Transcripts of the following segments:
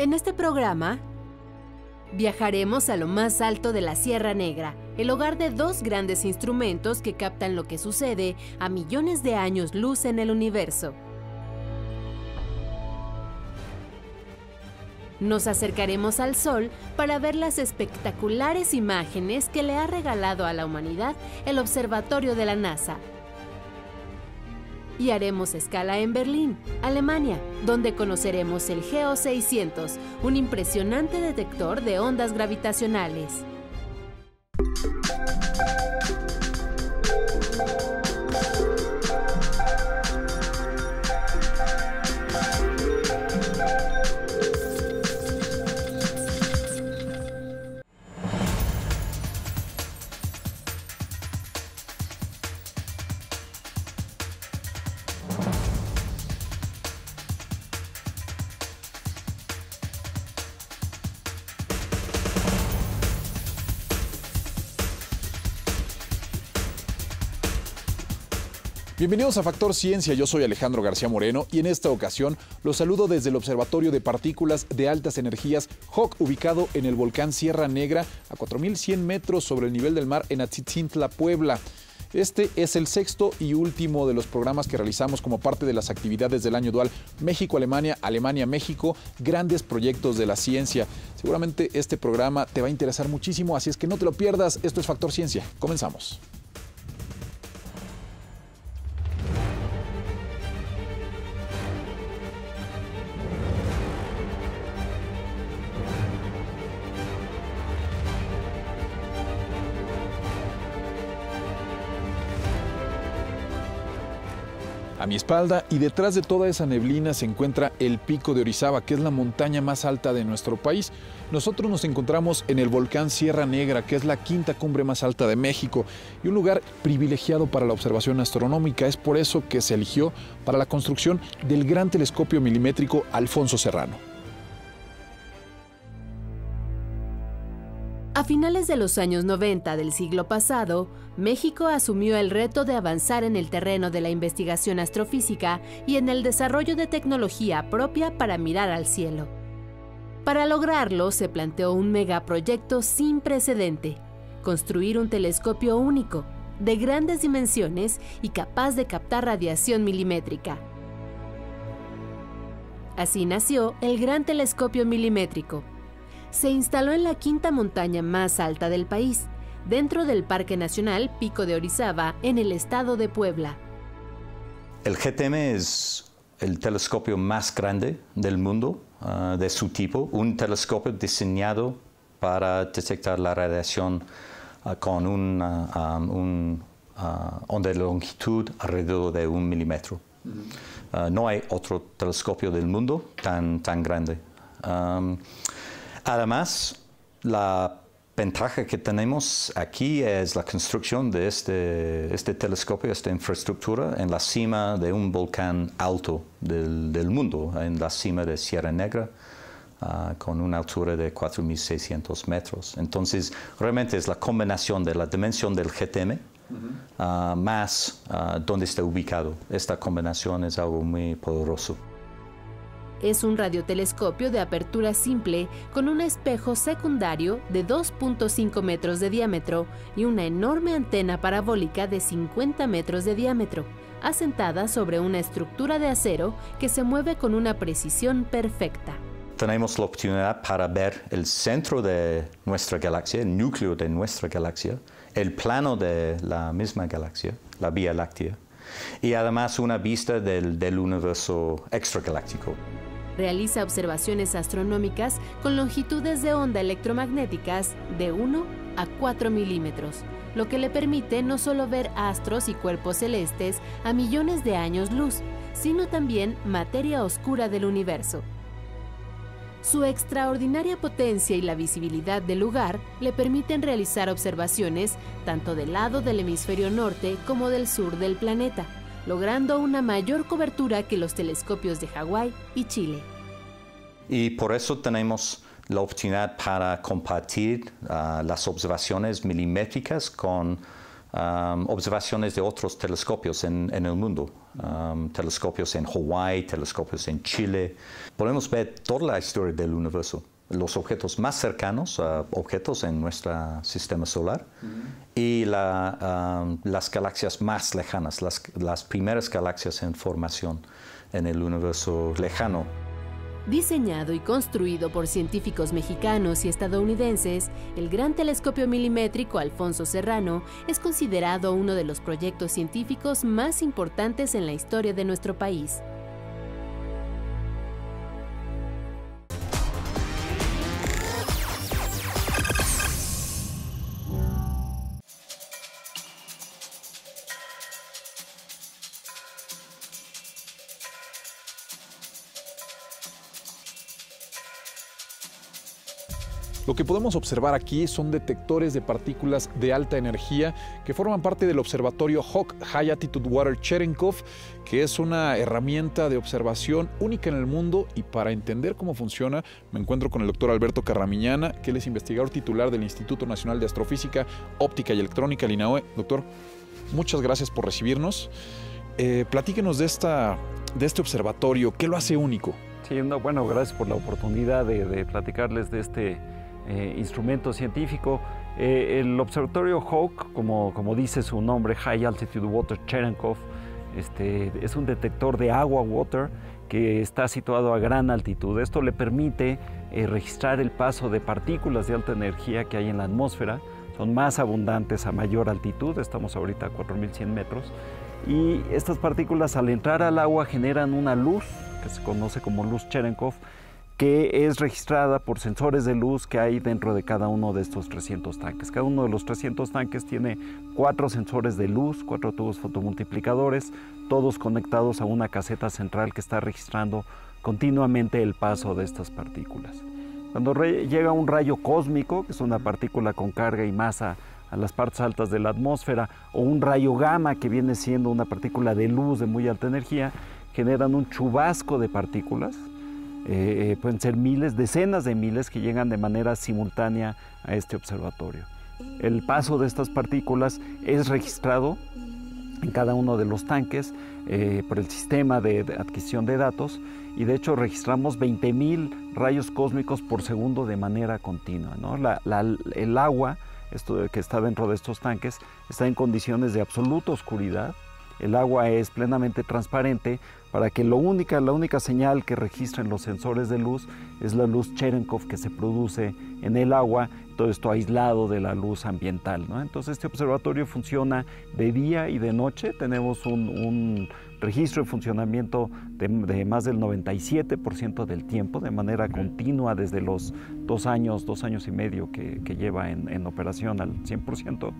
En este programa viajaremos a lo más alto de la Sierra Negra, el hogar de dos grandes instrumentos que captan lo que sucede a millones de años luz en el universo. Nos acercaremos al Sol para ver las espectaculares imágenes que le ha regalado a la humanidad el observatorio de la NASA. Y haremos escala en Berlín, Alemania, donde conoceremos el GEO 600, un impresionante detector de ondas gravitacionales. Bienvenidos a Factor Ciencia, yo soy Alejandro García Moreno y en esta ocasión los saludo desde el Observatorio de Partículas de Altas Energías HOC, ubicado en el volcán Sierra Negra, a 4.100 metros sobre el nivel del mar en Atzitzintla, Puebla. Este es el sexto y último de los programas que realizamos como parte de las actividades del año dual México-Alemania, Alemania-México, grandes proyectos de la ciencia. Seguramente este programa te va a interesar muchísimo, así es que no te lo pierdas. Esto es Factor Ciencia. Comenzamos. A mi espalda y detrás de toda esa neblina se encuentra el pico de Orizaba, que es la montaña más alta de nuestro país. Nosotros nos encontramos en el volcán Sierra Negra, que es la quinta cumbre más alta de México y un lugar privilegiado para la observación astronómica. Es por eso que se eligió para la construcción del gran telescopio milimétrico Alfonso Serrano. A finales de los años 90 del siglo pasado, México asumió el reto de avanzar en el terreno de la investigación astrofísica y en el desarrollo de tecnología propia para mirar al cielo. Para lograrlo, se planteó un megaproyecto sin precedente, construir un telescopio único, de grandes dimensiones y capaz de captar radiación milimétrica. Así nació el Gran Telescopio Milimétrico, se instaló en la quinta montaña más alta del país, dentro del Parque Nacional Pico de Orizaba, en el estado de Puebla. El GTM es el telescopio más grande del mundo ah, de su tipo, un telescopio diseñado para detectar la radiación ah, con una ah, onda de longitud alrededor de un milímetro. no hay otro telescopio del mundo tan, tan grande. Además, la ventaja que tenemos aquí es la construcción de este, este, telescopio, esta infraestructura, en la cima de un volcán alto del, mundo, en la cima de Sierra Negra, ah, con una altura de 4.600 metros. Entonces, realmente es la combinación de la dimensión del GTM ah, más uh, donde está ubicado. Esta combinación es algo muy poderoso. Es un radiotelescopio de apertura simple con un espejo secundario de 2.5 metros de diámetro y una enorme antena parabólica de 50 metros de diámetro, asentada sobre una estructura de acero que se mueve con una precisión perfecta. Tenemos la oportunidad para ver el centro de nuestra galaxia, el núcleo de nuestra galaxia, el plano de la misma galaxia, la Vía Láctea, y además una vista del, del universo extragaláctico. Realiza observaciones astronómicas con longitudes de onda electromagnéticas de 1 a 4 milímetros, lo que le permite no solo ver astros y cuerpos celestes a millones de años luz, sino también materia oscura del universo. Su extraordinaria potencia y la visibilidad del lugar le permiten realizar observaciones tanto del lado del hemisferio norte como del sur del planeta logrando una mayor cobertura que los telescopios de Hawái y Chile. Y por eso tenemos la oportunidad para compartir ah, las observaciones milimétricas con ah, observaciones de otros telescopios en, el mundo. um, telescopios en Hawái, telescopios en Chile. Podemos ver toda la historia del universo, los objetos más cercanos objetos en nuestro sistema solar y um, las galaxias más lejanas, las primeras galaxias en formación en el universo lejano. Diseñado y construido por científicos mexicanos y estadounidenses, el Gran Telescopio Milimétrico Alfonso Serrano es considerado uno de los proyectos científicos más importantes en la historia de nuestro país. Que podemos observar aquí son detectores de partículas de alta energía que forman parte del observatorio Hawk High Altitude Water Cherenkov, que es una herramienta de observación única en el mundo y para entender cómo funciona me encuentro con el doctor Alberto Carramiñana, que él es investigador titular del Instituto Nacional de Astrofísica, Óptica y Electrónica, el INAOE. Doctor, muchas gracias por recibirnos. Eh, platíquenos de, esta, de este observatorio, ¿qué lo hace único? Sí, bueno, gracias por la oportunidad de platicarles de este eh, instrumento científico. Eh, el observatorio Hawk, como, como, dice su nombre, High Altitude Water Cherenkov, este, es un detector de agua, water, que está situado a gran altitud. Esto le permite eh, registrar el paso de partículas de alta energía que hay en la atmósfera. Son más abundantes a mayor altitud, estamos ahorita a 4.100 metros. Y estas partículas al entrar al agua generan una luz, que se conoce como luz Cherenkov, que es registrada por sensores de luz que hay dentro de cada uno de estos 300 tanques. Cada uno de los 300 tanques tiene cuatro sensores de luz, cuatro tubos fotomultiplicadores, todos conectados a una caseta central que está registrando continuamente el paso de estas partículas. Cuando llega un rayo cósmico, que es una partícula con carga y masa a las partes altas de la atmósfera, o un rayo gamma, que viene siendo una partícula de luz de muy alta energía, generan un chubasco de partículas, eh, pueden ser miles, decenas de miles que llegan de manera simultánea a este observatorio. El paso de estas partículas es registrado en cada uno de los tanques eh, por el sistema de, adquisición de datos y de hecho registramos 20.000 rayos cósmicos por segundo de manera continua. el agua que está dentro de estos tanques está en condiciones de absoluta oscuridad. El agua es plenamente transparente, para que lo única, la única señal que registren los sensores de luz es la luz Cherenkov que se produce en el agua, todo esto aislado de la luz ambiental. ¿no? Entonces este observatorio funciona de día y de noche, tenemos un, registro de funcionamiento de, más del 97% del tiempo, de manera continua desde los dos años, dos años y medio que, lleva en, operación al 100%.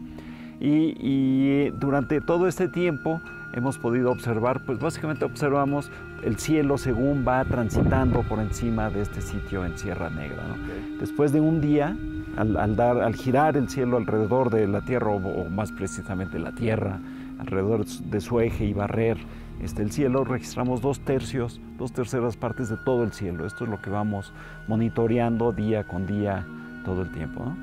Y, y durante todo este tiempo hemos podido observar, pues básicamente observamos el cielo según va transitando por encima de este sitio en Sierra Negra. Después de un día, al, dar, al girar el cielo alrededor de la Tierra, o, más precisamente la Tierra, alrededor de su eje y barrer este, el cielo, registramos dos tercios, dos terceras partes de todo el cielo. Esto es lo que vamos monitoreando día con día todo el tiempo.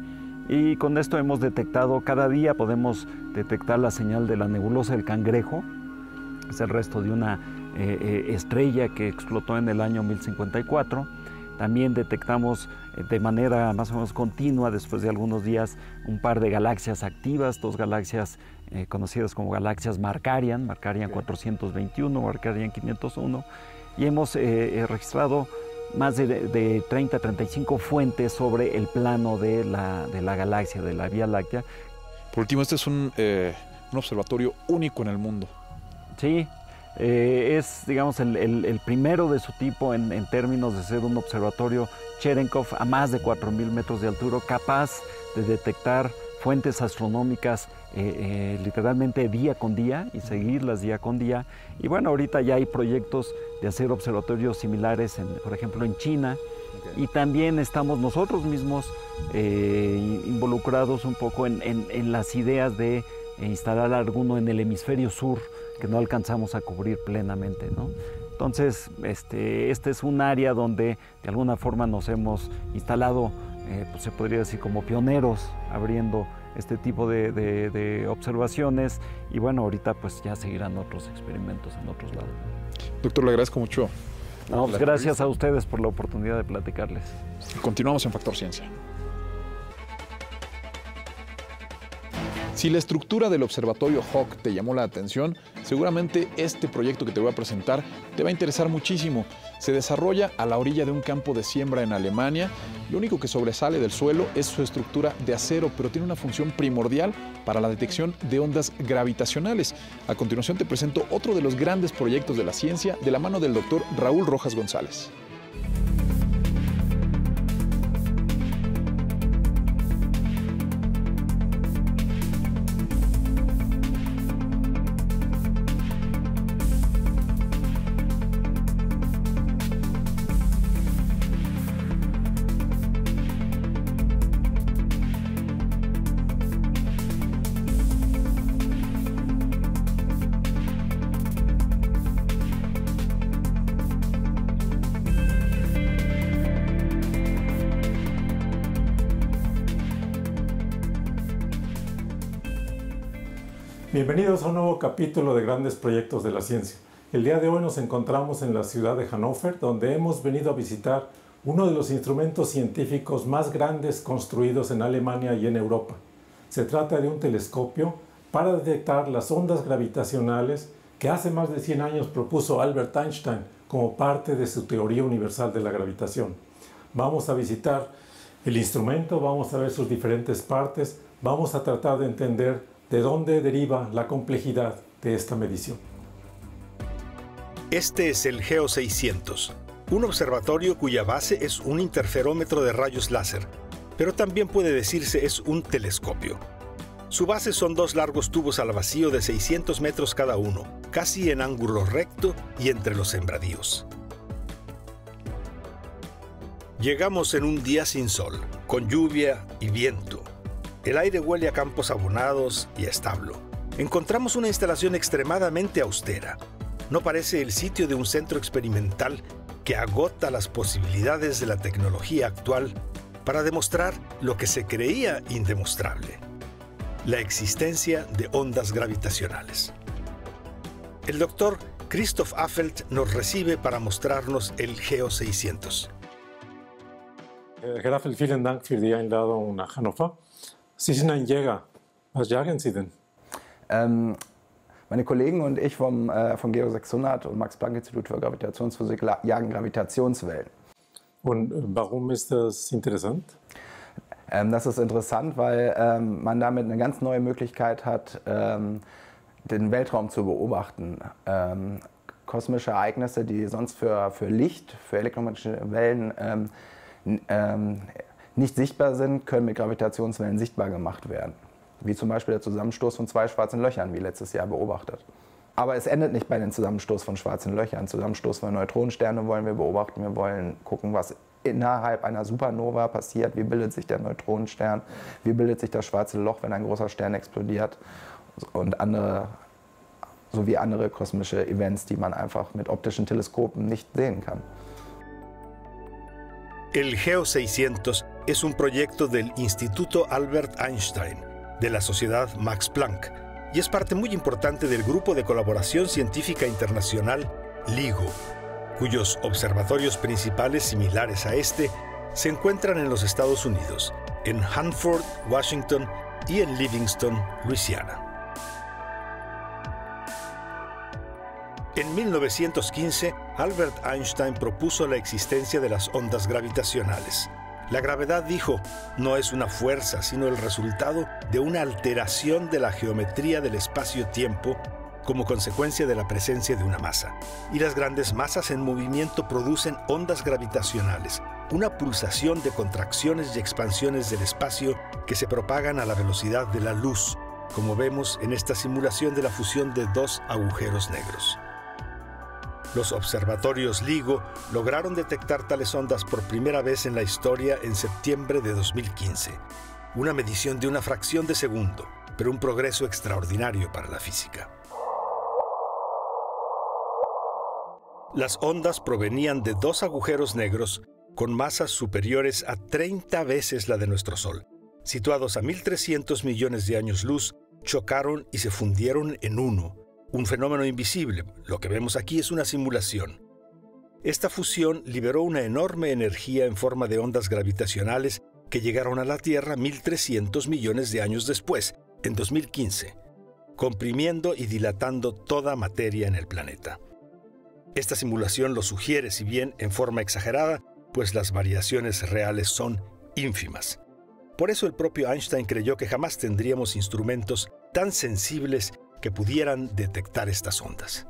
Y con esto hemos detectado, cada día podemos detectar la señal de la nebulosa del cangrejo, es el resto de una eh, eh, estrella que explotó en el año 1054. También detectamos eh, de manera más o menos continua, después de algunos días, un par de galaxias activas, dos galaxias conocidas como galaxias Markarian, Markarian 421, Markarian 501, y hemos registrado más de, 30, 35 fuentes sobre el plano de la, de la, galaxia, de la Vía Láctea. Por último, este es un, un observatorio único en el mundo. Sí, eh, es, digamos, el, primero de su tipo en, términos de ser un observatorio Cherenkov a más de 4.000 metros de altura, capaz de detectar fuentes astronómicas eh, eh, literalmente día con día y seguirlas día con día. Y bueno, ahorita ya hay proyectos de hacer observatorios similares, por ejemplo, en China. Y también estamos nosotros mismos involucrados un poco en las ideas de instalar alguno en el hemisferio sur que no alcanzamos a cubrir plenamente. ¿no? Entonces, este, este es un área donde de alguna forma nos hemos instalado, eh, pues se podría decir como pioneros, abriendo este tipo de, observaciones y bueno, ahorita pues ya seguirán otros experimentos en otros lados. Doctor, le agradezco mucho. Pues, gracias a ustedes por la oportunidad de platicarles. Continuamos en Factor Ciencia. Si la estructura del observatorio Hawk te llamó la atención, seguramente este proyecto que te voy a presentar te va a interesar muchísimo. Se desarrolla a la orilla de un campo de siembra en Alemania. Lo único que sobresale del suelo es su estructura de acero, pero tiene una función primordial para la detección de ondas gravitacionales. A continuación te presento otro de los grandes proyectos de la ciencia de la mano del doctor Raúl Rojas González. Bienvenidos a un nuevo capítulo de Grandes Proyectos de la Ciencia. El día de hoy nos encontramos en la ciudad de Hannover, donde hemos venido a visitar uno de los instrumentos científicos más grandes construidos en Alemania y en Europa. Se trata de un telescopio para detectar las ondas gravitacionales que hace más de 100 años propuso Albert Einstein como parte de su teoría universal de la gravitación. Vamos a visitar el instrumento, vamos a ver sus diferentes partes, vamos a tratar de entender ¿De dónde deriva la complejidad de esta medición? Este es el GEO 600, un observatorio cuya base es un interferómetro de rayos láser, pero también puede decirse es un telescopio. Su base son dos largos tubos al vacío de 600 metros cada uno, casi en ángulo recto y entre los sembradíos. Llegamos en un día sin sol, con lluvia y viento, el aire huele a campos abonados y a establo. Encontramos una instalación extremadamente austera. No parece el sitio de un centro experimental que agota las posibilidades de la tecnología actual para demostrar lo que se creía indemostrable, la existencia de ondas gravitacionales. El doctor Christoph Affelt nos recibe para mostrarnos el GEO 600. Herr Affelt, vielen. Sie sind ein Jäger. Was jagen Sie denn? Ähm, meine Kollegen und ich vom, äh, vom Geo 600 und Max-Planck-Institut für Gravitationsphysik jagen Gravitationswellen. Und äh, warum ist das interessant? Ähm, das ist interessant, weil ähm, man damit eine ganz neue Möglichkeit hat, ähm, den Weltraum zu beobachten. Ähm, kosmische Ereignisse, die sonst für, für Licht, für elektromagnetische Wellen ähm, nicht sichtbar sind, können mit Gravitationswellen sichtbar gemacht werden. Wie zum Beispiel der Zusammenstoß von zwei schwarzen Löchern, wie letztes Jahr beobachtet. Aber es endet nicht bei dem Zusammenstoß von schwarzen Löchern. Zusammenstoß von Neutronensternen wollen wir beobachten. Wir wollen gucken, was innerhalb einer Supernova passiert. Wie bildet sich der Neutronenstern? Wie bildet sich das schwarze Loch, wenn ein großer Stern explodiert? Und andere, sowie andere kosmische Events, die man einfach mit optischen Teleskopen nicht sehen kann. El GEO 600 es un proyecto del Instituto Albert Einstein, de la Sociedad Max Planck, y es parte muy importante del Grupo de Colaboración Científica Internacional LIGO, cuyos observatorios principales similares a este se encuentran en los Estados Unidos, en Hanford, Washington y en Livingston, Luisiana. En 1915, Albert Einstein propuso la existencia de las ondas gravitacionales la gravedad, dijo, no es una fuerza, sino el resultado de una alteración de la geometría del espacio-tiempo como consecuencia de la presencia de una masa. Y las grandes masas en movimiento producen ondas gravitacionales, una pulsación de contracciones y expansiones del espacio que se propagan a la velocidad de la luz, como vemos en esta simulación de la fusión de dos agujeros negros. Los observatorios LIGO lograron detectar tales ondas por primera vez en la historia en septiembre de 2015. Una medición de una fracción de segundo, pero un progreso extraordinario para la física. Las ondas provenían de dos agujeros negros con masas superiores a 30 veces la de nuestro Sol. situados a 1.300 millones de años luz, chocaron y se fundieron en uno, un fenómeno invisible. Lo que vemos aquí es una simulación. Esta fusión liberó una enorme energía en forma de ondas gravitacionales que llegaron a la Tierra 1.300 millones de años después, en 2015, comprimiendo y dilatando toda materia en el planeta. Esta simulación lo sugiere, si bien en forma exagerada, pues las variaciones reales son ínfimas. Por eso el propio Einstein creyó que jamás tendríamos instrumentos tan sensibles que pudieran detectar estas ondas.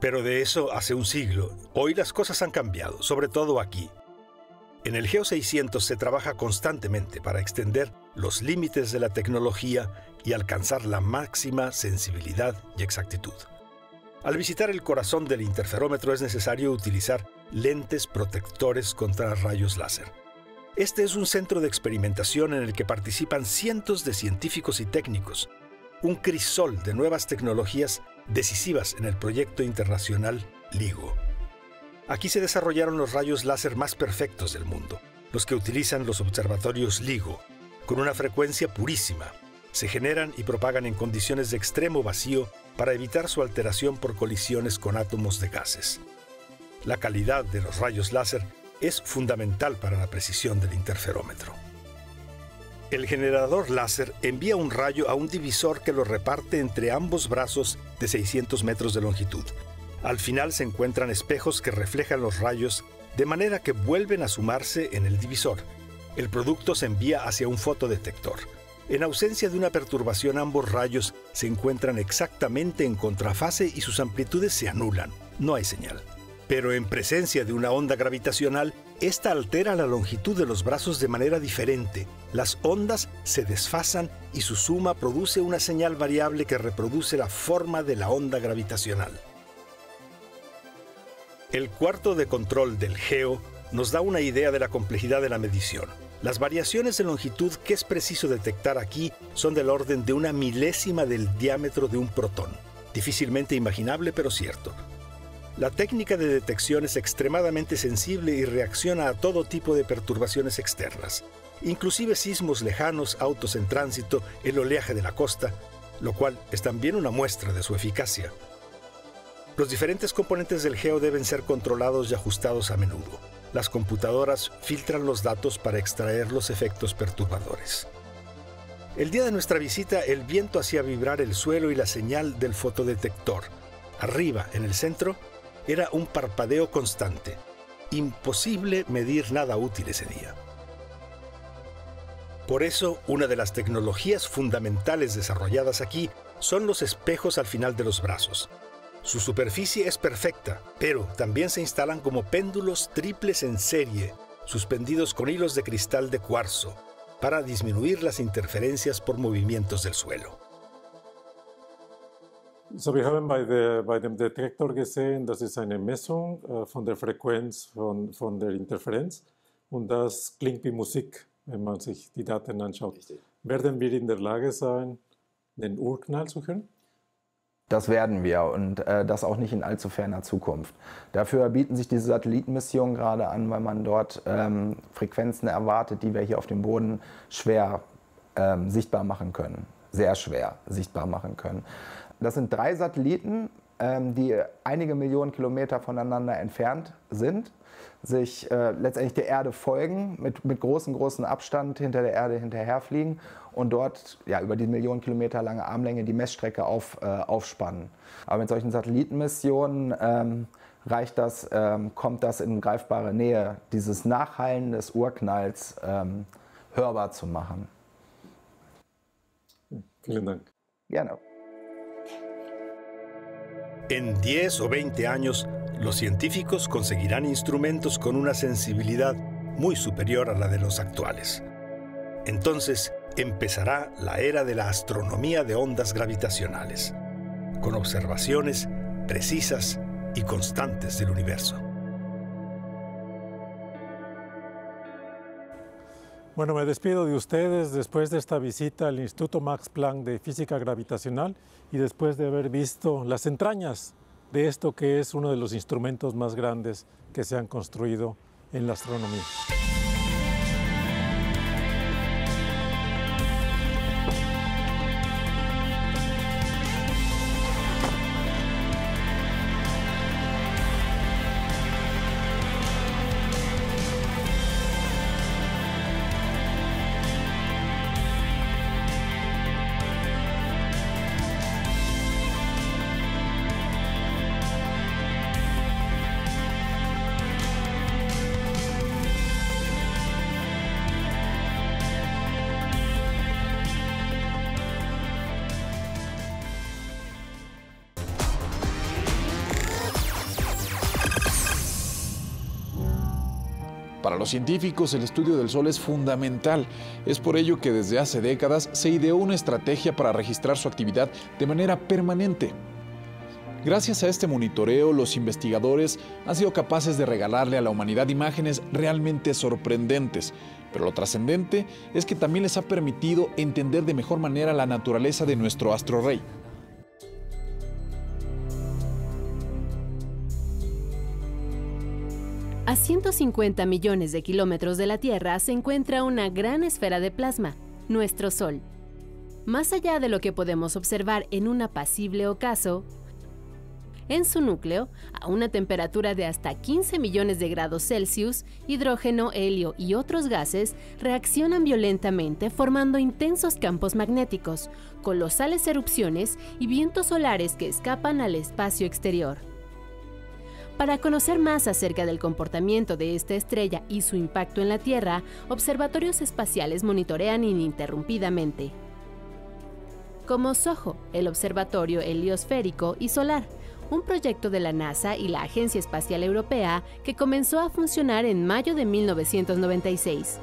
Pero de eso hace un siglo. Hoy las cosas han cambiado, sobre todo aquí. En el Geo 600 se trabaja constantemente para extender los límites de la tecnología y alcanzar la máxima sensibilidad y exactitud. Al visitar el corazón del interferómetro es necesario utilizar lentes protectores contra rayos láser. Este es un centro de experimentación en el que participan cientos de científicos y técnicos, un crisol de nuevas tecnologías decisivas en el proyecto internacional LIGO. Aquí se desarrollaron los rayos láser más perfectos del mundo, los que utilizan los observatorios LIGO, con una frecuencia purísima. Se generan y propagan en condiciones de extremo vacío para evitar su alteración por colisiones con átomos de gases. La calidad de los rayos láser es fundamental para la precisión del interferómetro. El generador láser envía un rayo a un divisor que lo reparte entre ambos brazos de 600 metros de longitud, al final se encuentran espejos que reflejan los rayos de manera que vuelven a sumarse en el divisor. El producto se envía hacia un fotodetector. En ausencia de una perturbación ambos rayos se encuentran exactamente en contrafase y sus amplitudes se anulan. No hay señal. Pero en presencia de una onda gravitacional, esta altera la longitud de los brazos de manera diferente. Las ondas se desfasan y su suma produce una señal variable que reproduce la forma de la onda gravitacional. El cuarto de control del GEO nos da una idea de la complejidad de la medición. Las variaciones de longitud que es preciso detectar aquí son del orden de una milésima del diámetro de un protón. Difícilmente imaginable, pero cierto. La técnica de detección es extremadamente sensible y reacciona a todo tipo de perturbaciones externas, inclusive sismos lejanos, autos en tránsito, el oleaje de la costa, lo cual es también una muestra de su eficacia. Los diferentes componentes del geo deben ser controlados y ajustados a menudo. Las computadoras filtran los datos para extraer los efectos perturbadores. El día de nuestra visita, el viento hacía vibrar el suelo y la señal del fotodetector. Arriba, en el centro, era un parpadeo constante. Imposible medir nada útil ese día. Por eso, una de las tecnologías fundamentales desarrolladas aquí son los espejos al final de los brazos, su superficie es perfecta, pero también se instalan como péndulos triples en serie, suspendidos con hilos de cristal de cuarzo, para disminuir las interferencias por movimientos del suelo. So, wir haben bei, der, bei dem Detektor gesehen, das ist eine Messung äh, von der Frequenz von, von der Interferenz und das klingt wie Musik, wenn man sich die Daten anschaut. Richtig. Werden wir in der Lage sein, den Urknall zu hören? Das werden wir und äh, das auch nicht in allzu ferner Zukunft. Dafür bieten sich diese Satellitenmissionen gerade an, weil man dort ähm, Frequenzen erwartet, die wir hier auf dem Boden schwer ähm, sichtbar machen können. Sehr schwer sichtbar machen können. Das sind drei Satelliten, ähm, die einige Millionen Kilometer voneinander entfernt sind sich äh, letztendlich der Erde folgen, mit, mit großem, großem Abstand hinter der Erde hinterherfliegen und dort ja, über die Millionen Kilometer lange Armlänge die Messstrecke auf, äh, aufspannen. Aber mit solchen Satellitenmissionen ähm, reicht das, ähm, kommt das in greifbare Nähe, dieses Nachhallen des Urknalls ähm, hörbar zu machen. Vielen Dank. Gerne. En 10 o 20 años, los científicos conseguirán instrumentos con una sensibilidad muy superior a la de los actuales. Entonces empezará la era de la astronomía de ondas gravitacionales, con observaciones precisas y constantes del universo. Bueno, me despido de ustedes después de esta visita al Instituto Max Planck de Física Gravitacional y después de haber visto las entrañas de esto que es uno de los instrumentos más grandes que se han construido en la astronomía. Para los científicos el estudio del Sol es fundamental. Es por ello que desde hace décadas se ideó una estrategia para registrar su actividad de manera permanente. Gracias a este monitoreo, los investigadores han sido capaces de regalarle a la humanidad imágenes realmente sorprendentes, pero lo trascendente es que también les ha permitido entender de mejor manera la naturaleza de nuestro astro rey. A 150 millones de kilómetros de la Tierra se encuentra una gran esfera de plasma, nuestro Sol. Más allá de lo que podemos observar en un apacible ocaso, en su núcleo, a una temperatura de hasta 15 millones de grados Celsius, hidrógeno, helio y otros gases reaccionan violentamente formando intensos campos magnéticos, colosales erupciones y vientos solares que escapan al espacio exterior. Para conocer más acerca del comportamiento de esta estrella y su impacto en la Tierra, observatorios espaciales monitorean ininterrumpidamente. Como SOHO, el Observatorio Heliosférico y Solar, un proyecto de la NASA y la Agencia Espacial Europea que comenzó a funcionar en mayo de 1996.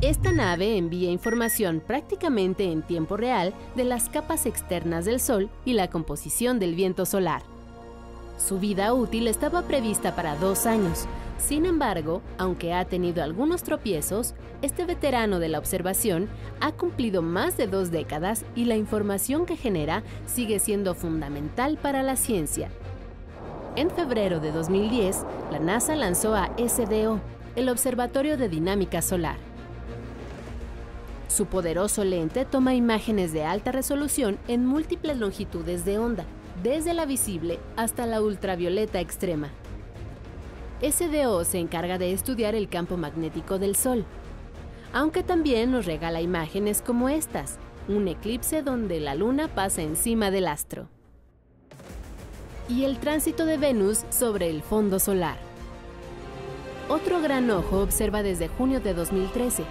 Esta nave envía información prácticamente en tiempo real de las capas externas del Sol y la composición del viento solar. Su vida útil estaba prevista para dos años. Sin embargo, aunque ha tenido algunos tropiezos, este veterano de la observación ha cumplido más de dos décadas y la información que genera sigue siendo fundamental para la ciencia. En febrero de 2010, la NASA lanzó a SDO, el Observatorio de Dinámica Solar. Su poderoso lente toma imágenes de alta resolución en múltiples longitudes de onda, desde la visible hasta la ultravioleta extrema. SDO se encarga de estudiar el campo magnético del Sol, aunque también nos regala imágenes como estas, un eclipse donde la luna pasa encima del astro. Y el tránsito de Venus sobre el fondo solar. Otro gran ojo observa desde junio de 2013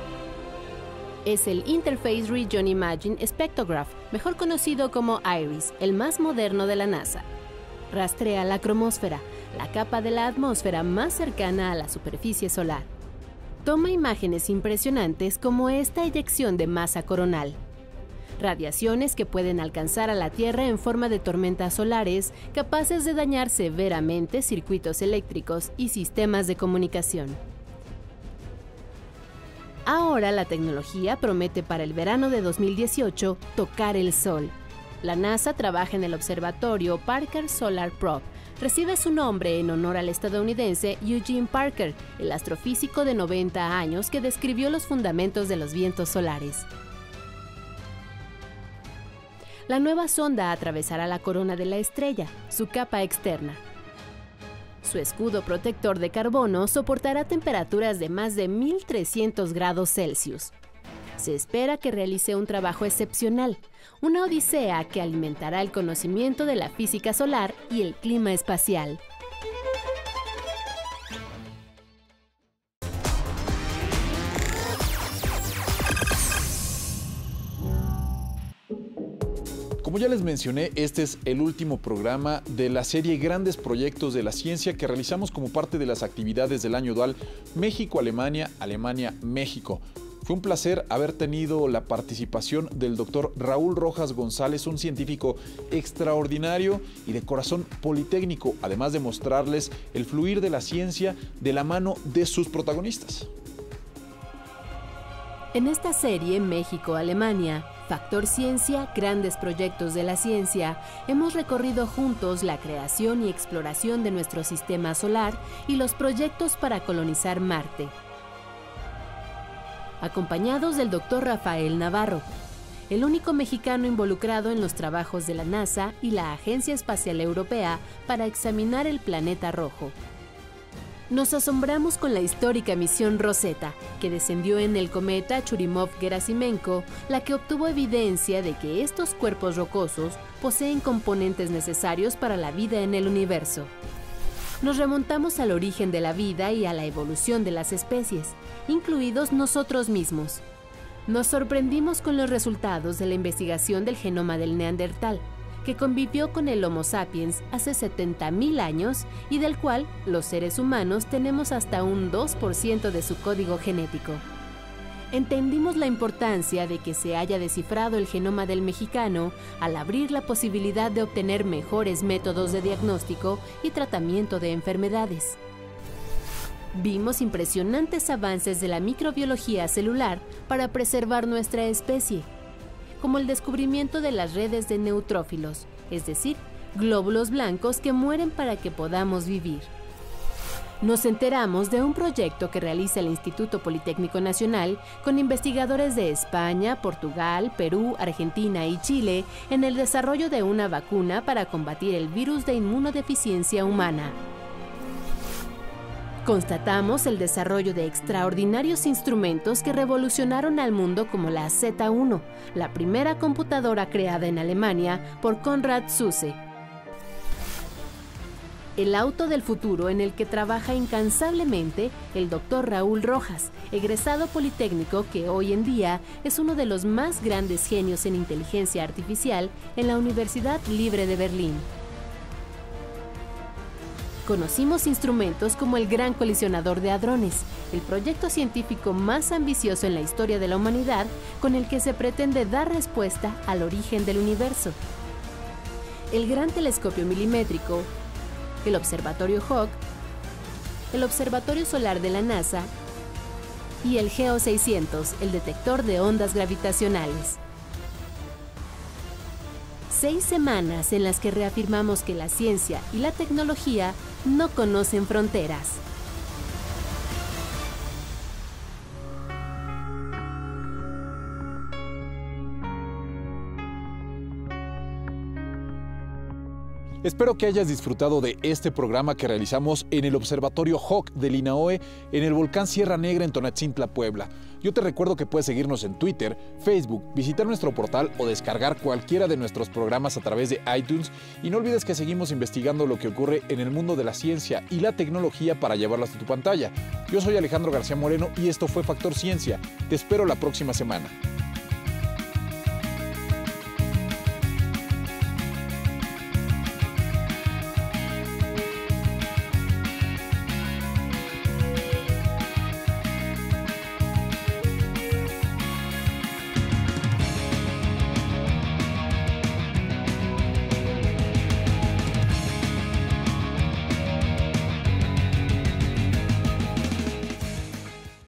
es el Interface Region Imaging Spectrograph, mejor conocido como IRIS, el más moderno de la NASA. Rastrea la cromósfera, la capa de la atmósfera más cercana a la superficie solar. Toma imágenes impresionantes como esta eyección de masa coronal. Radiaciones que pueden alcanzar a la Tierra en forma de tormentas solares capaces de dañar severamente circuitos eléctricos y sistemas de comunicación. Ahora la tecnología promete para el verano de 2018 tocar el sol. La NASA trabaja en el observatorio Parker Solar Probe. Recibe su nombre en honor al estadounidense Eugene Parker, el astrofísico de 90 años que describió los fundamentos de los vientos solares. La nueva sonda atravesará la corona de la estrella, su capa externa, su escudo protector de carbono soportará temperaturas de más de 1300 grados Celsius. Se espera que realice un trabajo excepcional, una odisea que alimentará el conocimiento de la física solar y el clima espacial. Ya les mencioné, este es el último programa de la serie Grandes Proyectos de la Ciencia que realizamos como parte de las actividades del año dual México-Alemania, Alemania-México. Fue un placer haber tenido la participación del doctor Raúl Rojas González, un científico extraordinario y de corazón politécnico, además de mostrarles el fluir de la ciencia de la mano de sus protagonistas. En esta serie México-Alemania, Factor Ciencia, grandes proyectos de la ciencia, hemos recorrido juntos la creación y exploración de nuestro sistema solar y los proyectos para colonizar Marte. Acompañados del doctor Rafael Navarro, el único mexicano involucrado en los trabajos de la NASA y la Agencia Espacial Europea para examinar el planeta rojo nos asombramos con la histórica misión Rosetta, que descendió en el cometa Churyumov-Gerasimenko, la que obtuvo evidencia de que estos cuerpos rocosos poseen componentes necesarios para la vida en el universo. Nos remontamos al origen de la vida y a la evolución de las especies, incluidos nosotros mismos. Nos sorprendimos con los resultados de la investigación del genoma del Neandertal, que convivió con el Homo sapiens hace 70.000 años y del cual los seres humanos tenemos hasta un 2% de su código genético. Entendimos la importancia de que se haya descifrado el genoma del mexicano al abrir la posibilidad de obtener mejores métodos de diagnóstico y tratamiento de enfermedades. Vimos impresionantes avances de la microbiología celular para preservar nuestra especie, como el descubrimiento de las redes de neutrófilos, es decir, glóbulos blancos que mueren para que podamos vivir. Nos enteramos de un proyecto que realiza el Instituto Politécnico Nacional con investigadores de España, Portugal, Perú, Argentina y Chile en el desarrollo de una vacuna para combatir el virus de inmunodeficiencia humana. Constatamos el desarrollo de extraordinarios instrumentos que revolucionaron al mundo como la Z1, la primera computadora creada en Alemania por Konrad Zuse, el auto del futuro en el que trabaja incansablemente el doctor Raúl Rojas, egresado politécnico que hoy en día es uno de los más grandes genios en inteligencia artificial en la Universidad Libre de Berlín. Conocimos instrumentos como el Gran Colisionador de Hadrones, el proyecto científico más ambicioso en la historia de la humanidad con el que se pretende dar respuesta al origen del universo. El Gran Telescopio Milimétrico, el Observatorio Hawk, el Observatorio Solar de la NASA y el GEO 600, el detector de ondas gravitacionales. Seis semanas en las que reafirmamos que la ciencia y la tecnología no conocen fronteras. Espero que hayas disfrutado de este programa que realizamos en el Observatorio Hawk del INAOE en el volcán Sierra Negra en Tonatzintla, Puebla. Yo te recuerdo que puedes seguirnos en Twitter, Facebook, visitar nuestro portal o descargar cualquiera de nuestros programas a través de iTunes y no olvides que seguimos investigando lo que ocurre en el mundo de la ciencia y la tecnología para llevarlo hasta tu pantalla. Yo soy Alejandro García Moreno y esto fue Factor Ciencia. Te espero la próxima semana.